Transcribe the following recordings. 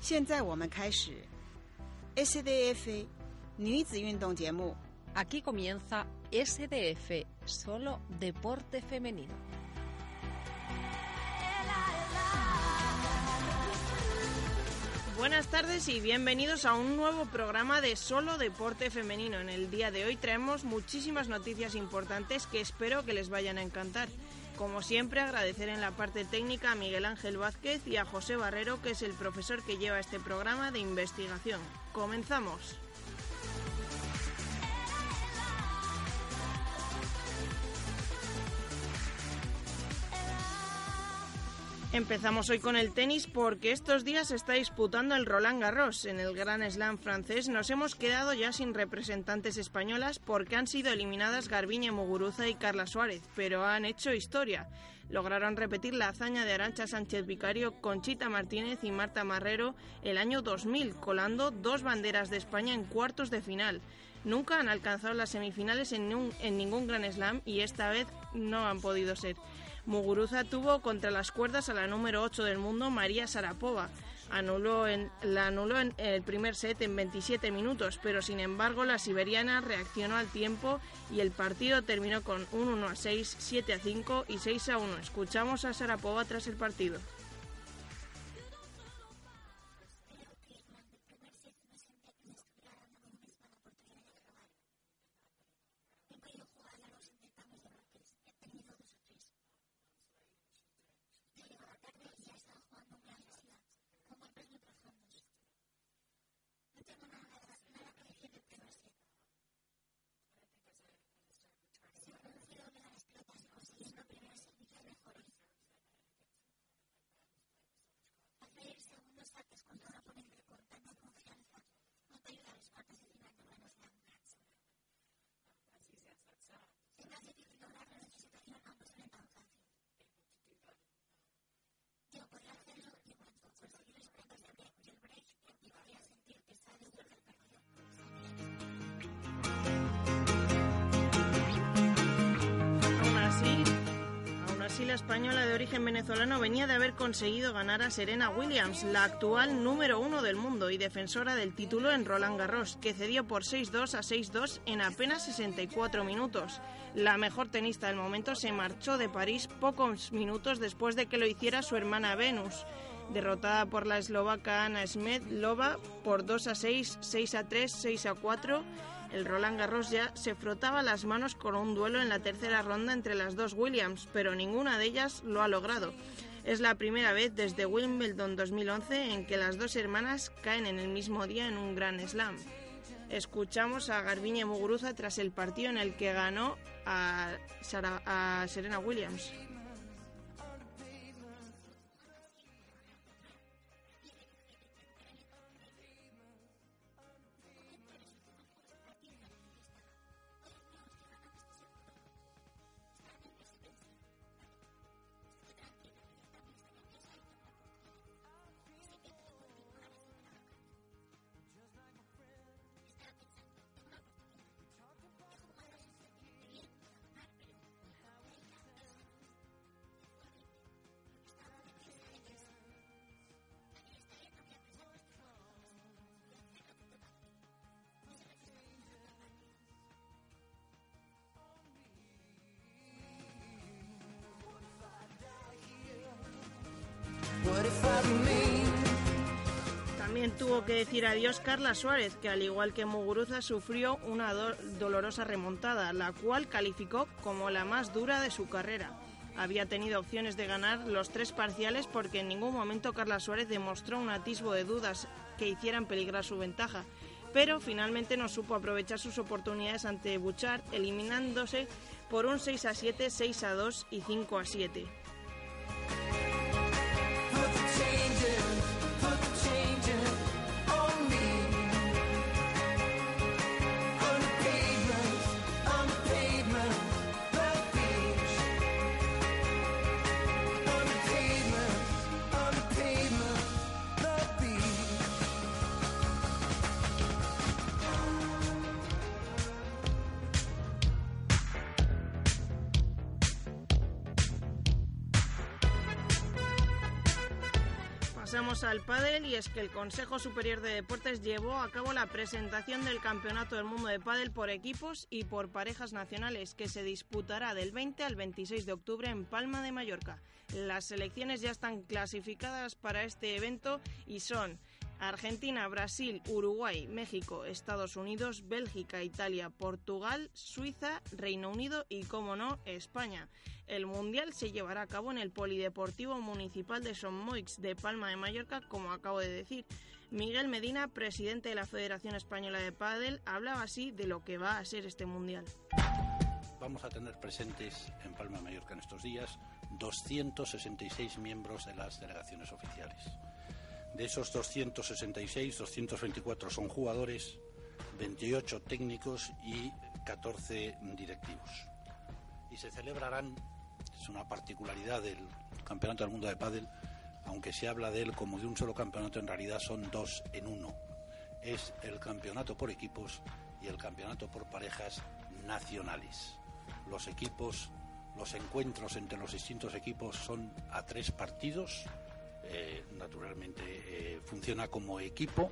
现在我们开始 SDF 女子运动节目。 Aquí comienza SDF, solo deporte femenino. Buenas tardes y bienvenidos a un nuevo programa de Solo Deporte Femenino. En el día de hoy traemos muchísimas noticias importantes que espero que les vayan a encantar. Como siempre, agradecer en la parte técnica a Miguel Ángel Vázquez y a José Barrero, que es el profesor que lleva este programa de investigación. Comenzamos. Empezamos hoy con el tenis porque estos días se está disputando el Roland Garros. En el Gran Slam francés nos hemos quedado ya sin representantes españolas porque han sido eliminadas Garbiñe Muguruza y Carla Suárez, pero han hecho historia. Lograron repetir la hazaña de Arancha Sánchez Vicario, Conchita Martínez y Marta Marrero el año 2000, colando dos banderas de España en cuartos de final. Nunca han alcanzado las semifinales en, en ningún Gran Slam y esta vez no han podido ser. Muguruza tuvo contra las cuerdas a la número 8 del mundo, María Sarapova. Anuló en, la anuló en el primer set en 27 minutos, pero sin embargo la siberiana reaccionó al tiempo y el partido terminó con un 1 a 6, 7 a 5 y 6 a 1. Escuchamos a Sarapova tras el partido. La española de origen venezolano venía de haber conseguido ganar a Serena Williams, la actual número uno del mundo y defensora del título en Roland Garros, que cedió por 6-2 a 6-2 en apenas 64 minutos. La mejor tenista del momento se marchó de París pocos minutos después de que lo hiciera su hermana Venus. Derrotada por la eslovaca Ana Smedlova por 2 a 6, 6 a 3, 6 a 4, el Roland Garros ya se frotaba las manos con un duelo en la tercera ronda entre las dos Williams, pero ninguna de ellas lo ha logrado. Es la primera vez desde Wimbledon 2011 en que las dos hermanas caen en el mismo día en un gran slam. Escuchamos a Garbiñe Muguruza tras el partido en el que ganó a, Sara, a Serena Williams. Que decir adiós Carla Suárez, que al igual que Muguruza sufrió una do dolorosa remontada, la cual calificó como la más dura de su carrera. Había tenido opciones de ganar los tres parciales porque en ningún momento Carla Suárez demostró un atisbo de dudas que hicieran peligrar su ventaja, pero finalmente no supo aprovechar sus oportunidades ante Buchar, eliminándose por un 6 a 7, 6 a 2 y 5 a 7. Pasamos al pádel y es que el Consejo Superior de Deportes llevó a cabo la presentación del Campeonato del Mundo de Pádel por equipos y por parejas nacionales que se disputará del 20 al 26 de octubre en Palma de Mallorca. Las selecciones ya están clasificadas para este evento y son Argentina, Brasil, Uruguay, México, Estados Unidos, Bélgica, Italia, Portugal, Suiza, Reino Unido y, como no, España. El Mundial se llevará a cabo en el Polideportivo Municipal de Moix de Palma de Mallorca, como acabo de decir. Miguel Medina, presidente de la Federación Española de Pádel, hablaba así de lo que va a ser este Mundial. Vamos a tener presentes en Palma de Mallorca en estos días 266 miembros de las delegaciones oficiales. De esos 266, 224 son jugadores, 28 técnicos y 14 directivos. Y se celebrarán, es una particularidad del Campeonato del Mundo de Pádel, aunque se habla de él como de un solo campeonato, en realidad son dos en uno. Es el campeonato por equipos y el campeonato por parejas nacionales. Los equipos, los encuentros entre los distintos equipos son a tres partidos eh, naturalmente eh, funciona como equipo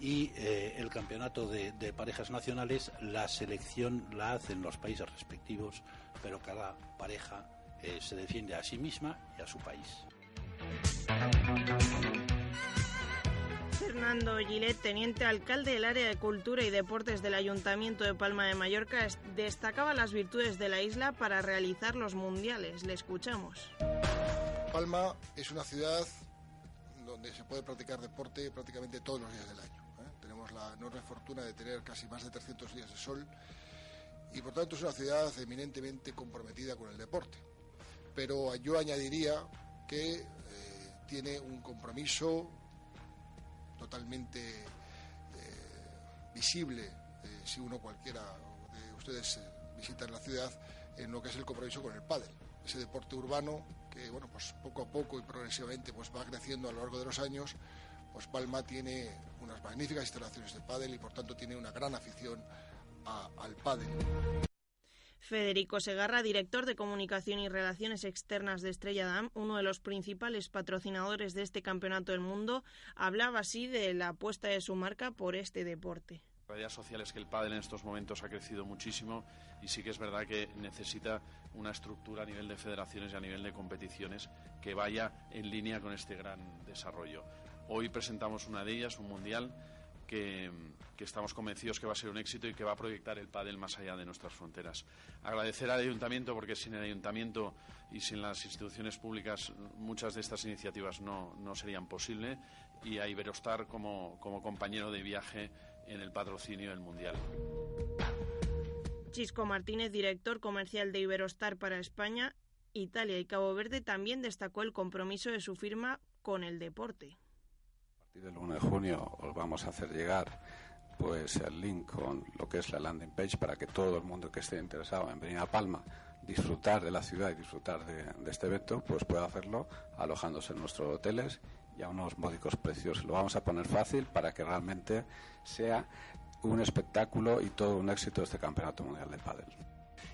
y eh, el campeonato de, parejas nacionales, la selección la hacen los países respectivos, pero cada pareja se defiende a sí misma y a su país. Fernando Gilet, teniente alcalde del área de Cultura y Deportes del Ayuntamiento de Palma de Mallorca, destacaba las virtudes de la isla para realizar los mundiales. Le escuchamos. Palma es una ciudad donde se puede practicar deporte prácticamente todos los días del año. ¿eh? Tenemos la enorme fortuna de tener casi más de 300 días de sol y por tanto es una ciudad eminentemente comprometida con el deporte. Pero yo añadiría que eh, tiene un compromiso totalmente eh, visible si uno cualquiera de ustedes visitan la ciudad en lo que es el compromiso con el pádel, ese deporte urbano que bueno, pues poco a poco y progresivamente pues va creciendo a lo largo de los años, pues Palma tiene unas magníficas instalaciones de pádel y por tanto tiene una gran afición al pádel. Federico Segarra, director de Comunicación y Relaciones Externas de Estrella Damm, uno de los principales patrocinadores de este Campeonato del Mundo, hablaba así de la apuesta de su marca por este deporte. La realidad social es que el pádel en estos momentos ha crecido muchísimo y sí que es verdad que necesita una estructura a nivel de federaciones y a nivel de competiciones que vaya en línea con este gran desarrollo. Hoy presentamos una de ellas, un mundial, que, estamos convencidos que va a ser un éxito y que va a proyectar el pádel más allá de nuestras fronteras. Agradecer al ayuntamiento porque sin el ayuntamiento y sin las instituciones públicas muchas de estas iniciativas no, no serían posibles y a Iberostar como, como compañero de viaje en el patrocinio del Mundial. Chisco Martínez, director comercial de Iberostar para España, Italia y Cabo Verde, también destacó el compromiso de su firma con el deporte. A partir del 1 de junio os vamos a hacer llegar pues el link con lo que es la landing page para que todo el mundo que esté interesado en venir a Palma, disfrutar de la ciudad y disfrutar de, de este evento, pues pueda hacerlo alojándose en nuestros hoteles y a unos módicos precios. Lo vamos a poner fácil para que realmente sea un espectáculo y todo un éxito este Campeonato Mundial de Padel.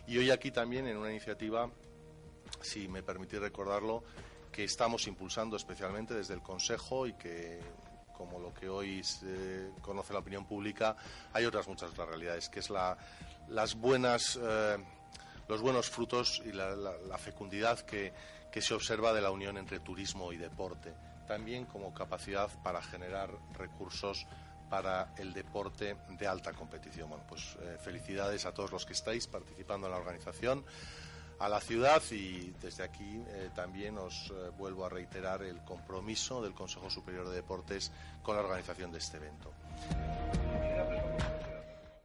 Y hoy aquí también en una iniciativa, si me permitís recordarlo, que estamos impulsando especialmente desde el Consejo y que como lo que hoy se conoce la opinión pública, hay otras muchas realidades, que es la, las buenas, eh, los buenos frutos y la, la fecundidad que, que se observa de la unión entre turismo y deporte también como capacidad para generar recursos para el deporte de alta competición. Bueno, pues eh, felicidades a todos los que estáis participando en la organización, a la ciudad y desde aquí eh, también os eh, vuelvo a reiterar el compromiso del Consejo Superior de Deportes con la organización de este evento.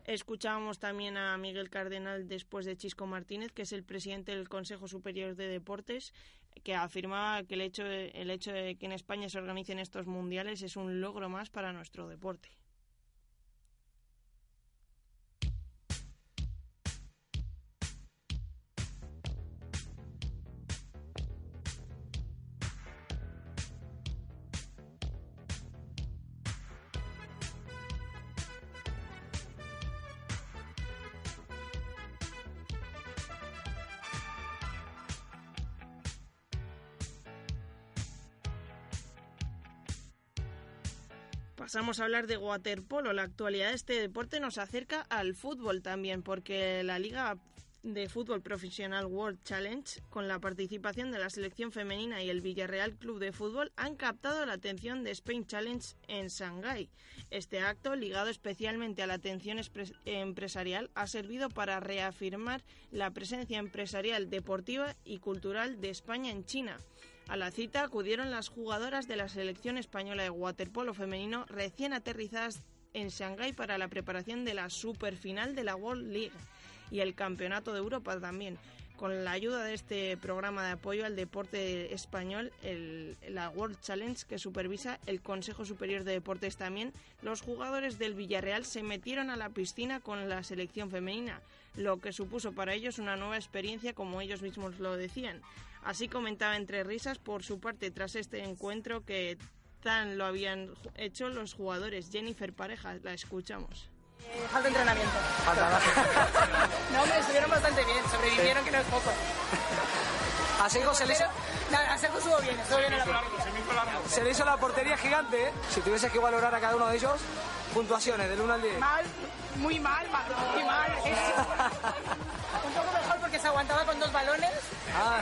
Escuchábamos también a Miguel Cardenal después de Chisco Martínez, que es el presidente del Consejo Superior de Deportes, que afirmaba que el hecho de, el hecho de que en España se organicen estos mundiales es un logro más para nuestro deporte. Pasamos a hablar de waterpolo. La actualidad de este deporte nos acerca al fútbol también, porque la Liga de Fútbol Profesional World Challenge, con la participación de la selección femenina y el Villarreal Club de Fútbol, han captado la atención de Spain Challenge en Shanghái. Este acto, ligado especialmente a la atención empresarial, ha servido para reafirmar la presencia empresarial, deportiva y cultural de España en China. A la cita acudieron las jugadoras de la selección española de waterpolo femenino recién aterrizadas en Shanghái para la preparación de la superfinal de la World League y el Campeonato de Europa también. Con la ayuda de este programa de apoyo al deporte español, la World Challenge que supervisa el Consejo Superior de Deportes también, los jugadores del Villarreal se metieron a la piscina con la selección femenina, lo que supuso para ellos una nueva experiencia como ellos mismos lo decían. Así comentaba entre risas por su parte tras este encuentro que tan lo habían hecho los jugadores. Jennifer Pareja, la escuchamos. Eh, falta entrenamiento. Falta, no, me estuvieron bastante bien, sobrevivieron que no es poco. A Seiko se le hizo... a Seiko estuvo bien, estuvo bien en la Se le hizo la portería gigante, ¿eh? Si tuviese que valorar a cada uno de ellos, puntuaciones del 1 al 10. Mal, muy mal, mal muy mal. aguantaba con dos balones. Ah.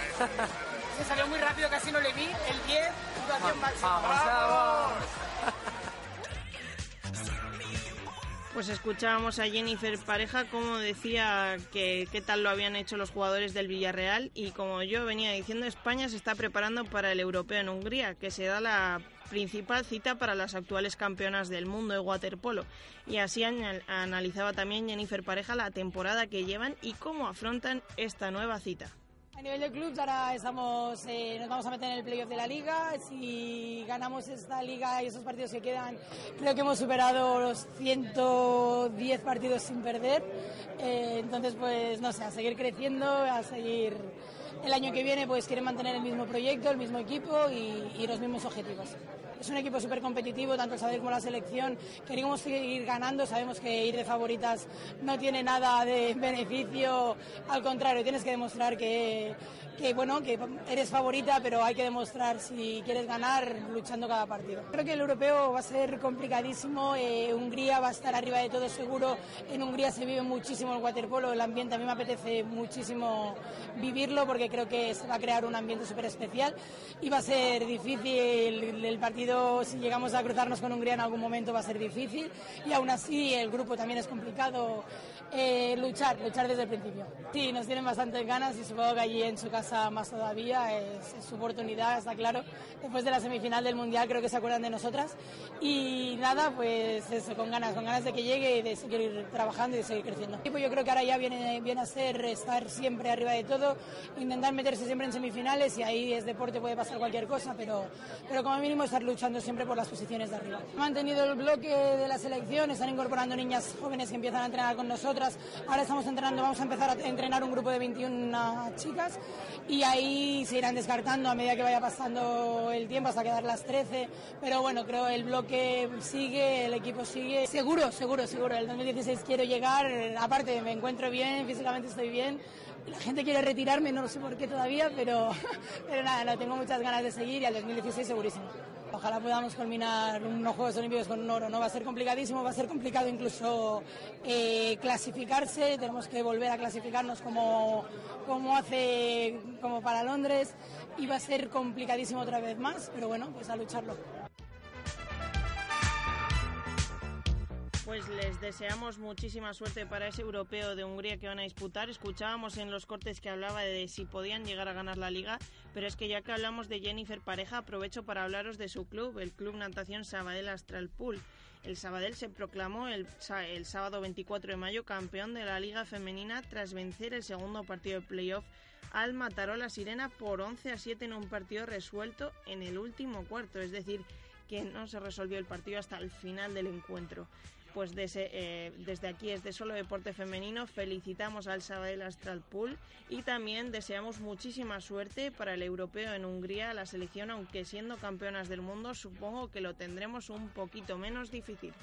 Se salió muy rápido, casi no le vi. El 10, puntuación máxima. ¡Vamos! Pues escuchábamos a Jennifer Pareja como decía que qué tal lo habían hecho los jugadores del Villarreal y como yo venía diciendo, España se está preparando para el europeo en Hungría, que se da la principal cita para las actuales campeonas del mundo de waterpolo. Y así analizaba también Jennifer Pareja la temporada que llevan y cómo afrontan esta nueva cita. A nivel de clubs ahora estamos, eh, nos vamos a meter en el playoff de la liga. Si ganamos esta liga y esos partidos que quedan, creo que hemos superado los 110 partidos sin perder. Eh, entonces, pues no sé, a seguir creciendo, a seguir el año que viene, pues quieren mantener el mismo proyecto, el mismo equipo y los mismos objetivos es un equipo súper competitivo, tanto el Sabadell como la selección. Queríamos seguir ganando, sabemos que ir de favoritas no tiene nada de beneficio, al contrario, tienes que demostrar que, que, bueno, que eres favorita, pero hay que demostrar si quieres ganar luchando cada partido. Creo que el europeo va a ser complicadísimo, eh, Hungría va a estar arriba de todo seguro, en Hungría se vive muchísimo el waterpolo, el ambiente a mí me apetece muchísimo vivirlo porque creo que se va a crear un ambiente súper especial y va a ser difícil el partido, si llegamos a cruzarnos con Hungría en algún momento va a ser difícil y aún así el grupo también es complicado eh, luchar, luchar desde el principio. Sí, nos tienen bastantes ganas y supongo que allí en su casa más todavía, es, su oportunidad, está claro. Después de la semifinal del Mundial creo que se acuerdan de nosotras y nada, pues eso, con ganas, con ganas de que llegue y de seguir trabajando y de seguir creciendo. Pues yo creo que ahora ya viene, viene a ser estar siempre arriba de todo, intentar meterse siempre en semifinales y ahí es deporte, puede pasar cualquier cosa, pero, pero como mínimo estar luchando siempre por las posiciones de arriba. Han mantenido el bloque de la selección, están incorporando niñas jóvenes que empiezan a entrenar con nosotros Ahora estamos entrenando, vamos a empezar a entrenar un grupo de 21 chicas y ahí se irán descartando a medida que vaya pasando el tiempo hasta quedar las 13. Pero bueno, creo el bloque sigue, el equipo sigue. Seguro, seguro, seguro. El 2016 quiero llegar, aparte me encuentro bien, físicamente estoy bien. La gente quiere retirarme, no lo sé por qué todavía, pero, pero nada, no, tengo muchas ganas de seguir y al 2016 segurísimo. Ojalá podamos culminar unos Juegos Olímpicos con un oro. No va a ser complicadísimo, va a ser complicado incluso eh, clasificarse. Tenemos que volver a clasificarnos como, como hace como para Londres y va a ser complicadísimo otra vez más, pero bueno, pues a lucharlo. Pues les deseamos muchísima suerte para ese europeo de Hungría que van a disputar. Escuchábamos en los cortes que hablaba de si podían llegar a ganar la liga, pero es que ya que hablamos de Jennifer Pareja, aprovecho para hablaros de su club, el Club Natación Sabadell Astral Pool. El Sabadell se proclamó el, el sábado 24 de mayo campeón de la liga femenina tras vencer el segundo partido de playoff al Matarola Sirena por 11 a 7 en un partido resuelto en el último cuarto, es decir, que no se resolvió el partido hasta el final del encuentro pues desde, eh, desde aquí, desde Solo Deporte Femenino, felicitamos al Sabadell Astral Pool y también deseamos muchísima suerte para el europeo en Hungría, la selección, aunque siendo campeonas del mundo, supongo que lo tendremos un poquito menos difícil.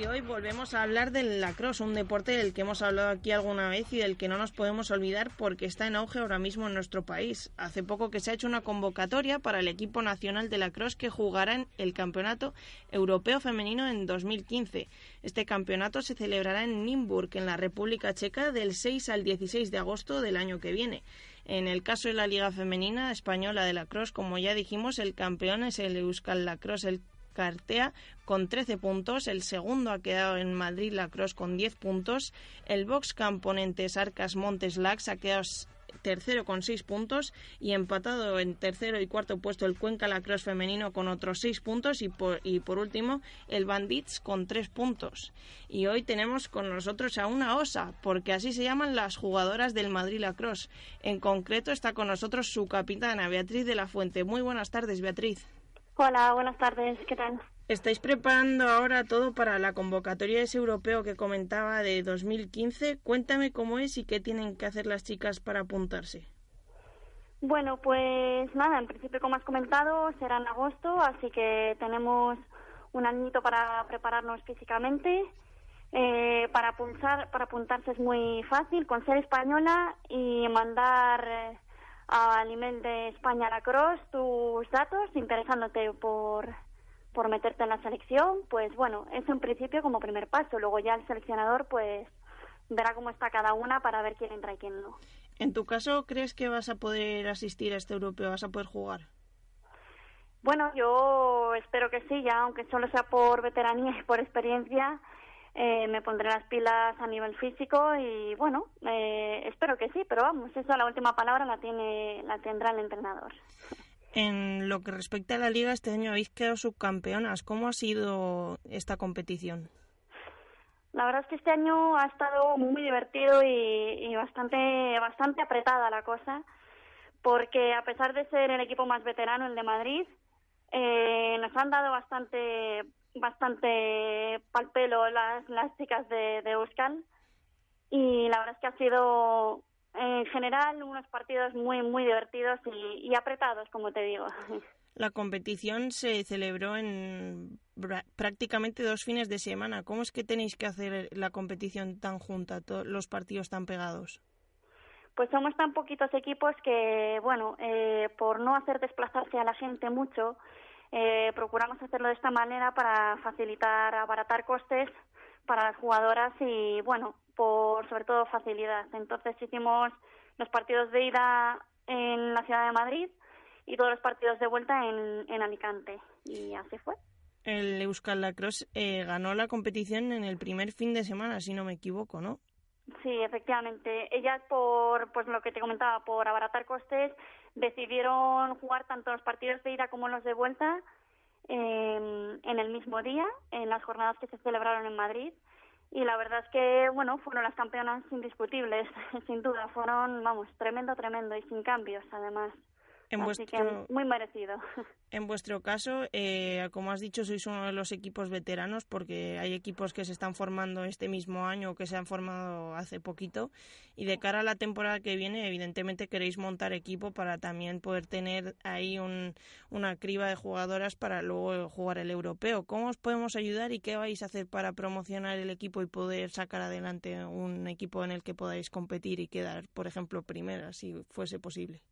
Y hoy volvemos a hablar del lacrosse, un deporte del que hemos hablado aquí alguna vez y del que no nos podemos olvidar porque está en auge ahora mismo en nuestro país. Hace poco que se ha hecho una convocatoria para el equipo nacional de lacrosse que jugará en el Campeonato Europeo Femenino en 2015. Este campeonato se celebrará en Nimburg, en la República Checa, del 6 al 16 de agosto del año que viene. En el caso de la Liga Femenina Española de Lacrosse, como ya dijimos, el campeón es el Euskal Lacrosse, el Cartea con 13 puntos, el segundo ha quedado en Madrid Lacrosse con 10 puntos, el box Camponentes Arcas Montes Lax ha quedado tercero con seis puntos y empatado en tercero y cuarto puesto el Cuenca Lacrosse femenino con otros seis puntos y por, y por último el Bandits con tres puntos. Y hoy tenemos con nosotros a una osa, porque así se llaman las jugadoras del Madrid Lacrosse. En concreto está con nosotros su capitana Beatriz de la Fuente. Muy buenas tardes, Beatriz. Hola, buenas tardes, ¿qué tal? Estáis preparando ahora todo para la convocatoria de ese europeo que comentaba de 2015. Cuéntame cómo es y qué tienen que hacer las chicas para apuntarse. Bueno, pues nada, en principio, como has comentado, será en agosto, así que tenemos un añito para prepararnos físicamente. Eh, para, apuntar, para apuntarse es muy fácil, con ser española y mandar al email de España Lacrosse tus datos interesándote por, por meterte en la selección, pues bueno, eso en principio como primer paso. Luego ya el seleccionador pues verá cómo está cada una para ver quién entra y quién no. En tu caso, ¿crees que vas a poder asistir a este europeo? ¿Vas a poder jugar? Bueno, yo espero que sí, ya aunque solo sea por veteranía y por experiencia, eh, me pondré las pilas a nivel físico y bueno, eh, espero que sí, pero vamos, eso la última palabra la tiene la tendrá el entrenador. En lo que respecta a la liga, este año habéis quedado subcampeonas. ¿Cómo ha sido esta competición? La verdad es que este año ha estado muy divertido y, bastante, bastante apretada la cosa, porque a pesar de ser el equipo más veterano, el de Madrid, eh, nos han dado bastante bastante pal pelo las, las chicas de, de Euskal. Y la verdad es que ha sido en general unos partidos muy muy divertidos y, apretados como te digo. La competición se celebró en prácticamente dos fines de semana. Cómo es que tenéis que hacer la competición tan junta los partidos tan pegados pues somos tan poquitos equipos que bueno eh, por no hacer desplazarse a la gente mucho eh, procuramos hacerlo de esta manera para facilitar, abaratar costes para las jugadoras y, bueno, por sobre todo facilidad. Entonces hicimos los partidos de ida en la ciudad de Madrid y todos los partidos de vuelta en, en Alicante. Y así fue. El Euskal Lacrosse eh, ganó la competición en el primer fin de semana, si no me equivoco, ¿no? Sí, efectivamente. Ellas, por pues lo que te comentaba, por abaratar costes, decidieron jugar tanto los partidos de ida como los de vuelta en el mismo día, en las jornadas que se celebraron en Madrid. Y la verdad es que, bueno, fueron las campeonas indiscutibles, sin duda. Fueron, vamos, tremendo, tremendo y sin cambios, además. En Así que muy merecido. En vuestro caso, eh, como has dicho, sois uno de los equipos veteranos porque hay equipos que se están formando este mismo año o que se han formado hace poquito. Y de cara a la temporada que viene, evidentemente queréis montar equipo para también poder tener ahí un, una criba de jugadoras para luego jugar el europeo. ¿Cómo os podemos ayudar y qué vais a hacer para promocionar el equipo y poder sacar adelante un equipo en el que podáis competir y quedar, por ejemplo, primera, si fuese posible?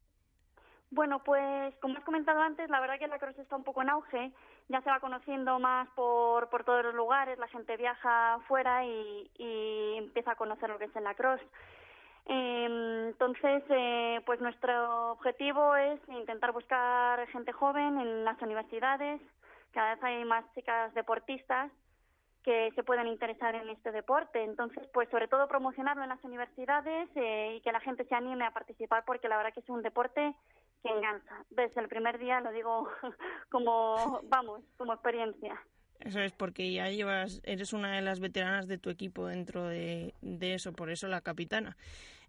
Bueno, pues como has comentado antes, la verdad que la cross está un poco en auge, ya se va conociendo más por, por todos los lugares, la gente viaja fuera y, y empieza a conocer lo que es el lacrosse. Eh, entonces, pues nuestro objetivo es intentar buscar gente joven en las universidades, cada vez hay más chicas deportistas que se pueden interesar en este deporte. Entonces, pues sobre todo promocionarlo en las universidades eh, y que la gente se anime a participar porque la verdad que es un deporte que engancha. Desde el primer día lo digo como, vamos, como experiencia. Eso es porque ya llevas, eres una de las veteranas de tu equipo dentro de, de eso, por eso la capitana.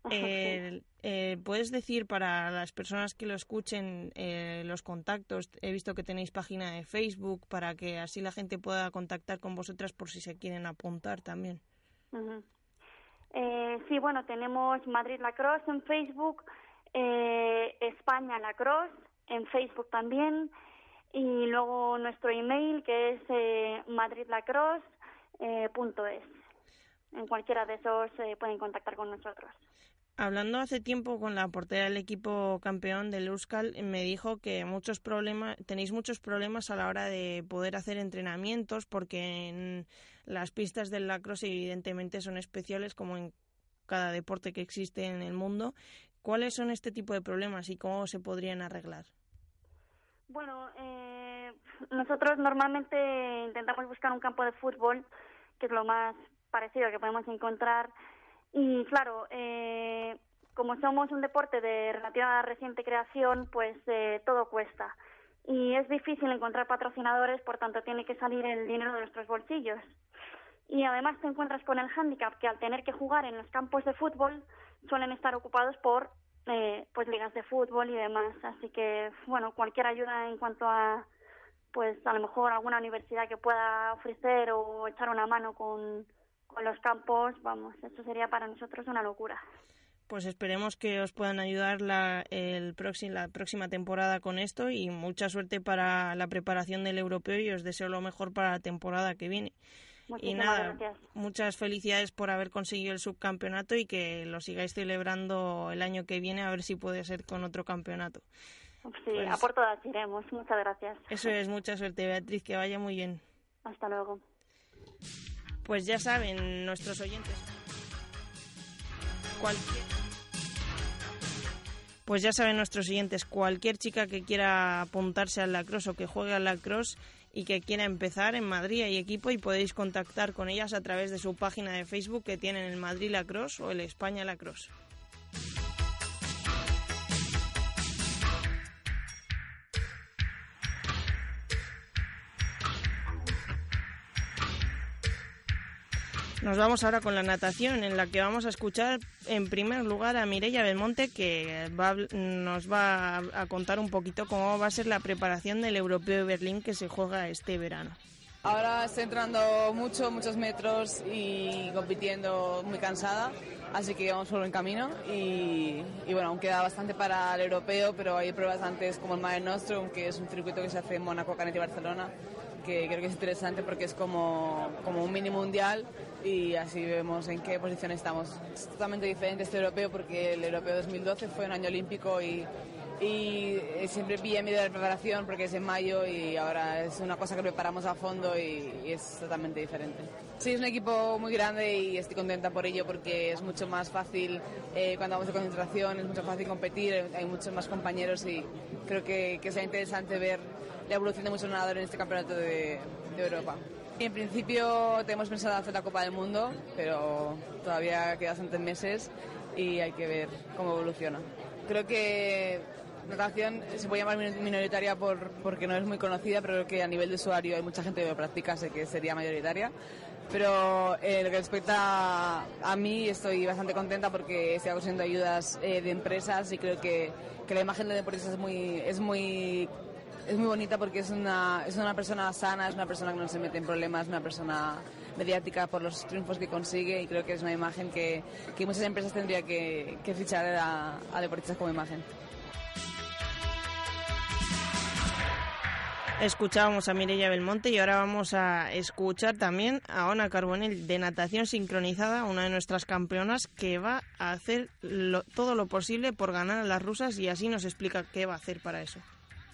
Eh, eh, ¿Puedes decir para las personas que lo escuchen eh, los contactos? He visto que tenéis página de Facebook para que así la gente pueda contactar con vosotras por si se quieren apuntar también. eh, sí, bueno, tenemos Madrid Lacrosse en Facebook, eh, España Lacrosse en Facebook también y luego nuestro email que es eh, Madrid Lacrosse eh. En cualquiera de esos eh, pueden contactar con nosotros. Hablando hace tiempo con la portera del equipo campeón del Euskal, me dijo que muchos problemas, tenéis muchos problemas a la hora de poder hacer entrenamientos porque en las pistas del lacrosse evidentemente son especiales como en cada deporte que existe en el mundo. ¿Cuáles son este tipo de problemas y cómo se podrían arreglar? Bueno, eh, nosotros normalmente intentamos buscar un campo de fútbol, que es lo más parecido que podemos encontrar y claro, eh, como somos un deporte de relativa reciente creación, pues eh, todo cuesta. Y es difícil encontrar patrocinadores, por tanto tiene que salir el dinero de nuestros bolsillos. Y además te encuentras con el hándicap que al tener que jugar en los campos de fútbol suelen estar ocupados por eh, pues ligas de fútbol y demás. Así que, bueno, cualquier ayuda en cuanto a pues a lo mejor alguna universidad que pueda ofrecer o echar una mano con, con los campos, vamos, eso sería para nosotros una locura. Pues esperemos que os puedan ayudar la, el la próxima temporada con esto y mucha suerte para la preparación del europeo y os deseo lo mejor para la temporada que viene. Y nada, muchas felicidades por haber conseguido el subcampeonato y que lo sigáis celebrando el año que viene a ver si puede ser con otro campeonato. Sí, a pues por todas iremos. Muchas gracias. Eso es, mucha suerte, Beatriz, que vaya muy bien. Hasta luego. Pues ya saben nuestros oyentes. Cualquier... Pues ya saben nuestros oyentes, cualquier chica que quiera apuntarse al lacrosse o que juegue al lacrosse y que quiera empezar en Madrid hay equipo y podéis contactar con ellas a través de su página de Facebook que tienen el Madrid Lacrosse o el España Lacrosse. Nos vamos ahora con la natación, en la que vamos a escuchar en primer lugar a Mireia Belmonte, que nos va a contar un poquito cómo va a ser la preparación del Europeo de Berlín que se juega este verano. Ahora estoy entrando mucho, muchos metros y compitiendo muy cansada, así que vamos por buen camino. Y, bueno, aún queda bastante para el europeo, pero hay pruebas antes como el Mare Nostrum, que es un circuito que se hace en Mónaco, Canet y Barcelona, que creo que es interesante porque es como, como un mini mundial y así vemos en qué posición estamos. Es totalmente diferente este europeo porque el europeo 2012 fue un año olímpico y, y siempre pilla medio de preparación porque es en mayo y ahora es una cosa que preparamos a fondo y, es totalmente diferente. Sí, es un equipo muy grande y estoy contenta por ello porque es mucho más fácil eh, cuando vamos de concentración, es mucho más fácil competir, hay muchos más compañeros y creo que, que sea interesante ver la evolución de muchos nadadores en este campeonato de, de Europa. En principio tenemos pensado hacer la Copa del Mundo, pero todavía quedan bastantes meses y hay que ver cómo evoluciona. Creo que natación se puede llamar minoritaria por, porque no es muy conocida, pero creo que a nivel de usuario hay mucha gente que lo practica, sé que sería mayoritaria. Pero eh, lo que respecta a, mí, estoy bastante contenta porque estoy consiguiendo ayudas eh, de empresas y creo que, que la imagen de deportistas es muy, es muy es muy bonita porque es una, es una persona sana, es una persona que no se mete en problemas, es una persona mediática por los triunfos que consigue y creo que es una imagen que, muchas empresas tendrían que, fichar a, deportistas como imagen. Escuchábamos a Mireia Belmonte y ahora vamos a escuchar también a Ona Carbonell de natación sincronizada, una de nuestras campeonas que va a hacer todo lo posible por ganar a las rusas y así nos explica qué va a hacer para eso.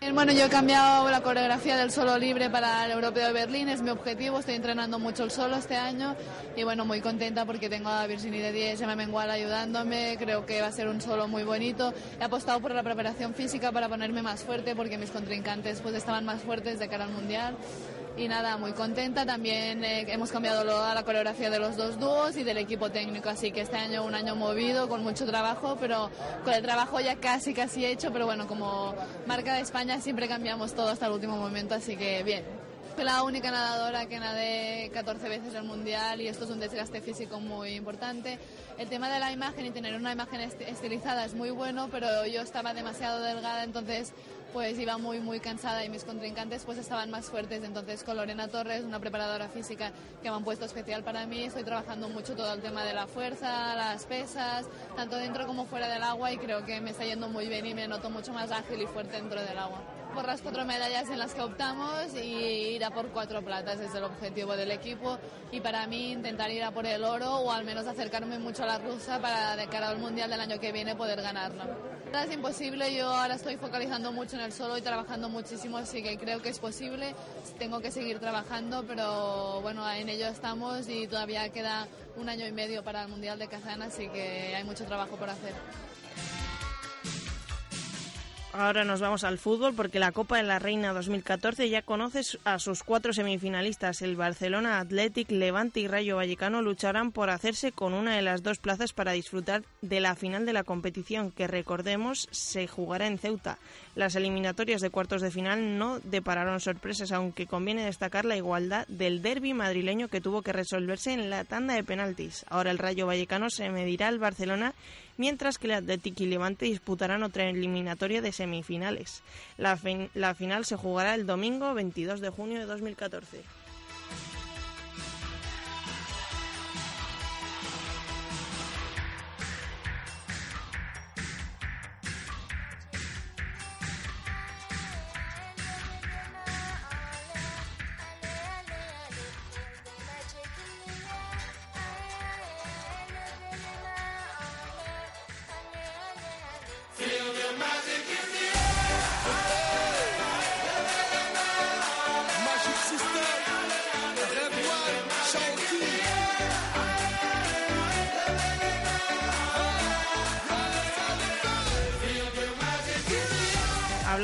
Bueno, yo he cambiado la coreografía del solo libre para el Europeo de Berlín, es mi objetivo, estoy entrenando mucho el solo este año y bueno, muy contenta porque tengo a Virginie de 10 y a Mengual ayudándome, creo que va a ser un solo muy bonito. He apostado por la preparación física para ponerme más fuerte porque mis contrincantes pues estaban más fuertes de cara al Mundial y nada, muy contenta. También eh, hemos cambiado la coreografía de los dos dúos y del equipo técnico, así que este año un año movido, con mucho trabajo, pero con el trabajo ya casi, casi hecho, pero bueno, como marca de España siempre cambiamos todo hasta el último momento, así que bien. Fui la única nadadora que nadé 14 veces el mundial y esto es un desgaste físico muy importante. El tema de la imagen y tener una imagen estilizada es muy bueno, pero yo estaba demasiado delgada, entonces pues iba muy muy cansada y mis contrincantes pues estaban más fuertes. Entonces con Lorena Torres, una preparadora física que me han puesto especial para mí, estoy trabajando mucho todo el tema de la fuerza, las pesas, tanto dentro como fuera del agua y creo que me está yendo muy bien y me noto mucho más ágil y fuerte dentro del agua. por las cuatro medallas en las que optamos y ir a por cuatro platas es el objetivo del equipo y para mí intentar ir a por el oro o al menos acercarme mucho a la rusa para de cara al mundial del año que viene poder ganarlo. Es imposible, yo ahora estoy focalizando mucho en el solo y trabajando muchísimo, así que creo que es posible. Tengo que seguir trabajando, pero bueno, en ello estamos y todavía queda un año y medio para el Mundial de Kazán, así que hay mucho trabajo por hacer. Ahora nos vamos al fútbol porque la Copa de la Reina 2014 ya conoce a sus cuatro semifinalistas. El Barcelona, Athletic, Levante y Rayo Vallecano lucharán por hacerse con una de las dos plazas para disfrutar de la final de la competición, que recordemos se jugará en Ceuta. Las eliminatorias de cuartos de final no depararon sorpresas, aunque conviene destacar la igualdad del derby madrileño que tuvo que resolverse en la tanda de penaltis. Ahora el Rayo Vallecano se medirá al Barcelona mientras que el Athletic y Levante disputarán otra eliminatoria de semifinales. La, la final se jugará el domingo 22 de junio de 2014.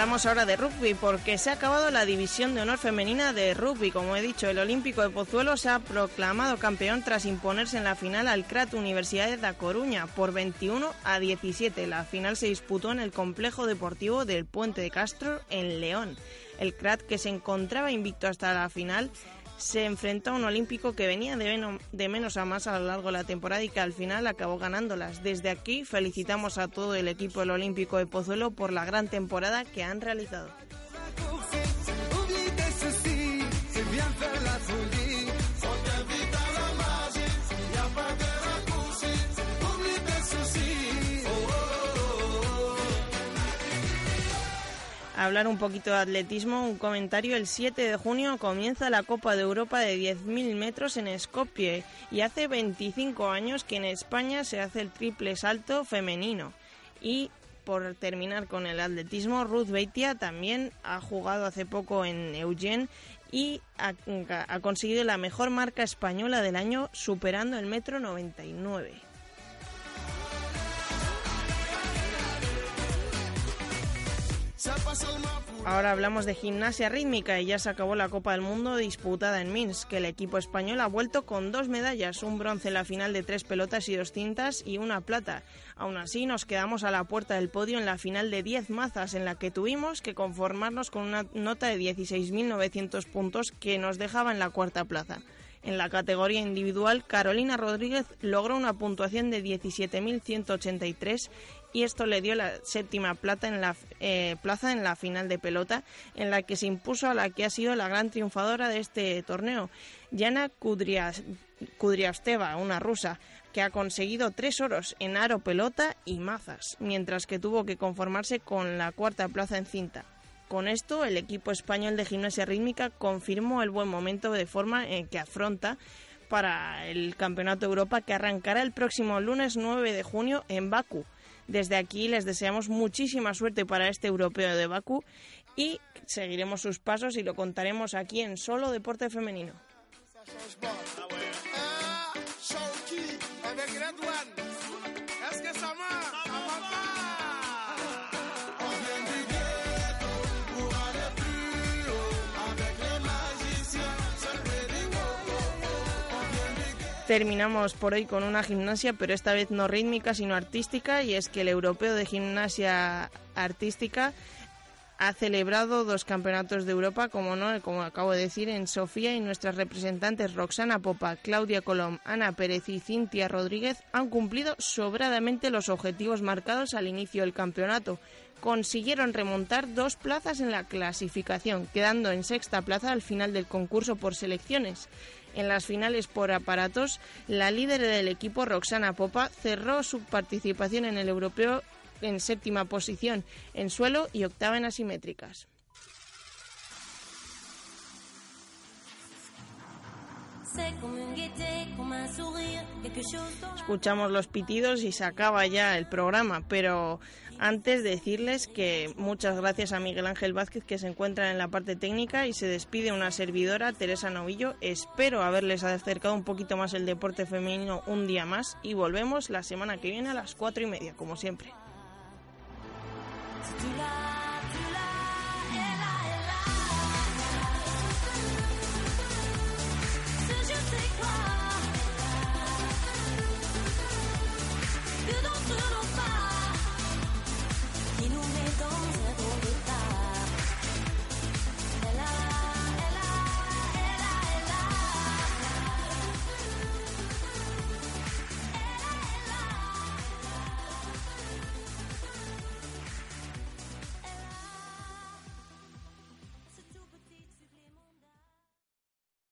Hablamos ahora de rugby porque se ha acabado la división de honor femenina de rugby. Como he dicho, el Olímpico de Pozuelo se ha proclamado campeón tras imponerse en la final al CRAT Universidad de La Coruña por 21 a 17. La final se disputó en el complejo deportivo del Puente de Castro en León. El CRAT, que se encontraba invicto hasta la final, se enfrentó a un olímpico que venía de, menos a más a lo largo de la temporada y que al final acabó ganándolas. Desde aquí felicitamos a todo el equipo del Olímpico de Pozuelo por la gran temporada que han realizado. Hablar un poquito de atletismo, un comentario. El 7 de junio comienza la Copa de Europa de 10.000 metros en Skopje y hace 25 años que en España se hace el triple salto femenino. Y por terminar con el atletismo, Ruth Beitia también ha jugado hace poco en Eugene y ha, ha conseguido la mejor marca española del año superando el metro 99. Ahora hablamos de gimnasia rítmica y ya se acabó la Copa del Mundo disputada en Minsk. El equipo español ha vuelto con dos medallas, un bronce en la final de tres pelotas y dos cintas y una plata. Aún así, nos quedamos a la puerta del podio en la final de 10 mazas, en la que tuvimos que conformarnos con una nota de 16.900 puntos que nos dejaba en la cuarta plaza. En la categoría individual, Carolina Rodríguez logró una puntuación de 17.183 y esto le dio la séptima plata en la, eh, plaza en la final de pelota, en la que se impuso a la que ha sido la gran triunfadora de este torneo, Yana Kudryavsteva, una rusa, que ha conseguido tres oros en aro pelota y mazas, mientras que tuvo que conformarse con la cuarta plaza en cinta. Con esto, el equipo español de gimnasia rítmica confirmó el buen momento de forma en que afronta para el Campeonato de Europa que arrancará el próximo lunes 9 de junio en Bakú. Desde aquí les deseamos muchísima suerte para este europeo de Bakú y seguiremos sus pasos y lo contaremos aquí en Solo Deporte Femenino. Terminamos por hoy con una gimnasia, pero esta vez no rítmica, sino artística, y es que el europeo de gimnasia artística ha celebrado dos campeonatos de Europa, como no, como acabo de decir, en Sofía y nuestras representantes Roxana Popa, Claudia Colom, Ana Pérez y Cintia Rodríguez han cumplido sobradamente los objetivos marcados al inicio del campeonato. Consiguieron remontar dos plazas en la clasificación, quedando en sexta plaza al final del concurso por selecciones. En las finales por aparatos, la líder del equipo, Roxana Popa, cerró su participación en el europeo en séptima posición en suelo y octava en asimétricas. Escuchamos los pitidos y se acaba ya el programa, pero antes decirles que muchas gracias a Miguel Ángel Vázquez que se encuentra en la parte técnica y se despide una servidora, Teresa Novillo. Espero haberles acercado un poquito más el deporte femenino un día más y volvemos la semana que viene a las cuatro y media, como siempre.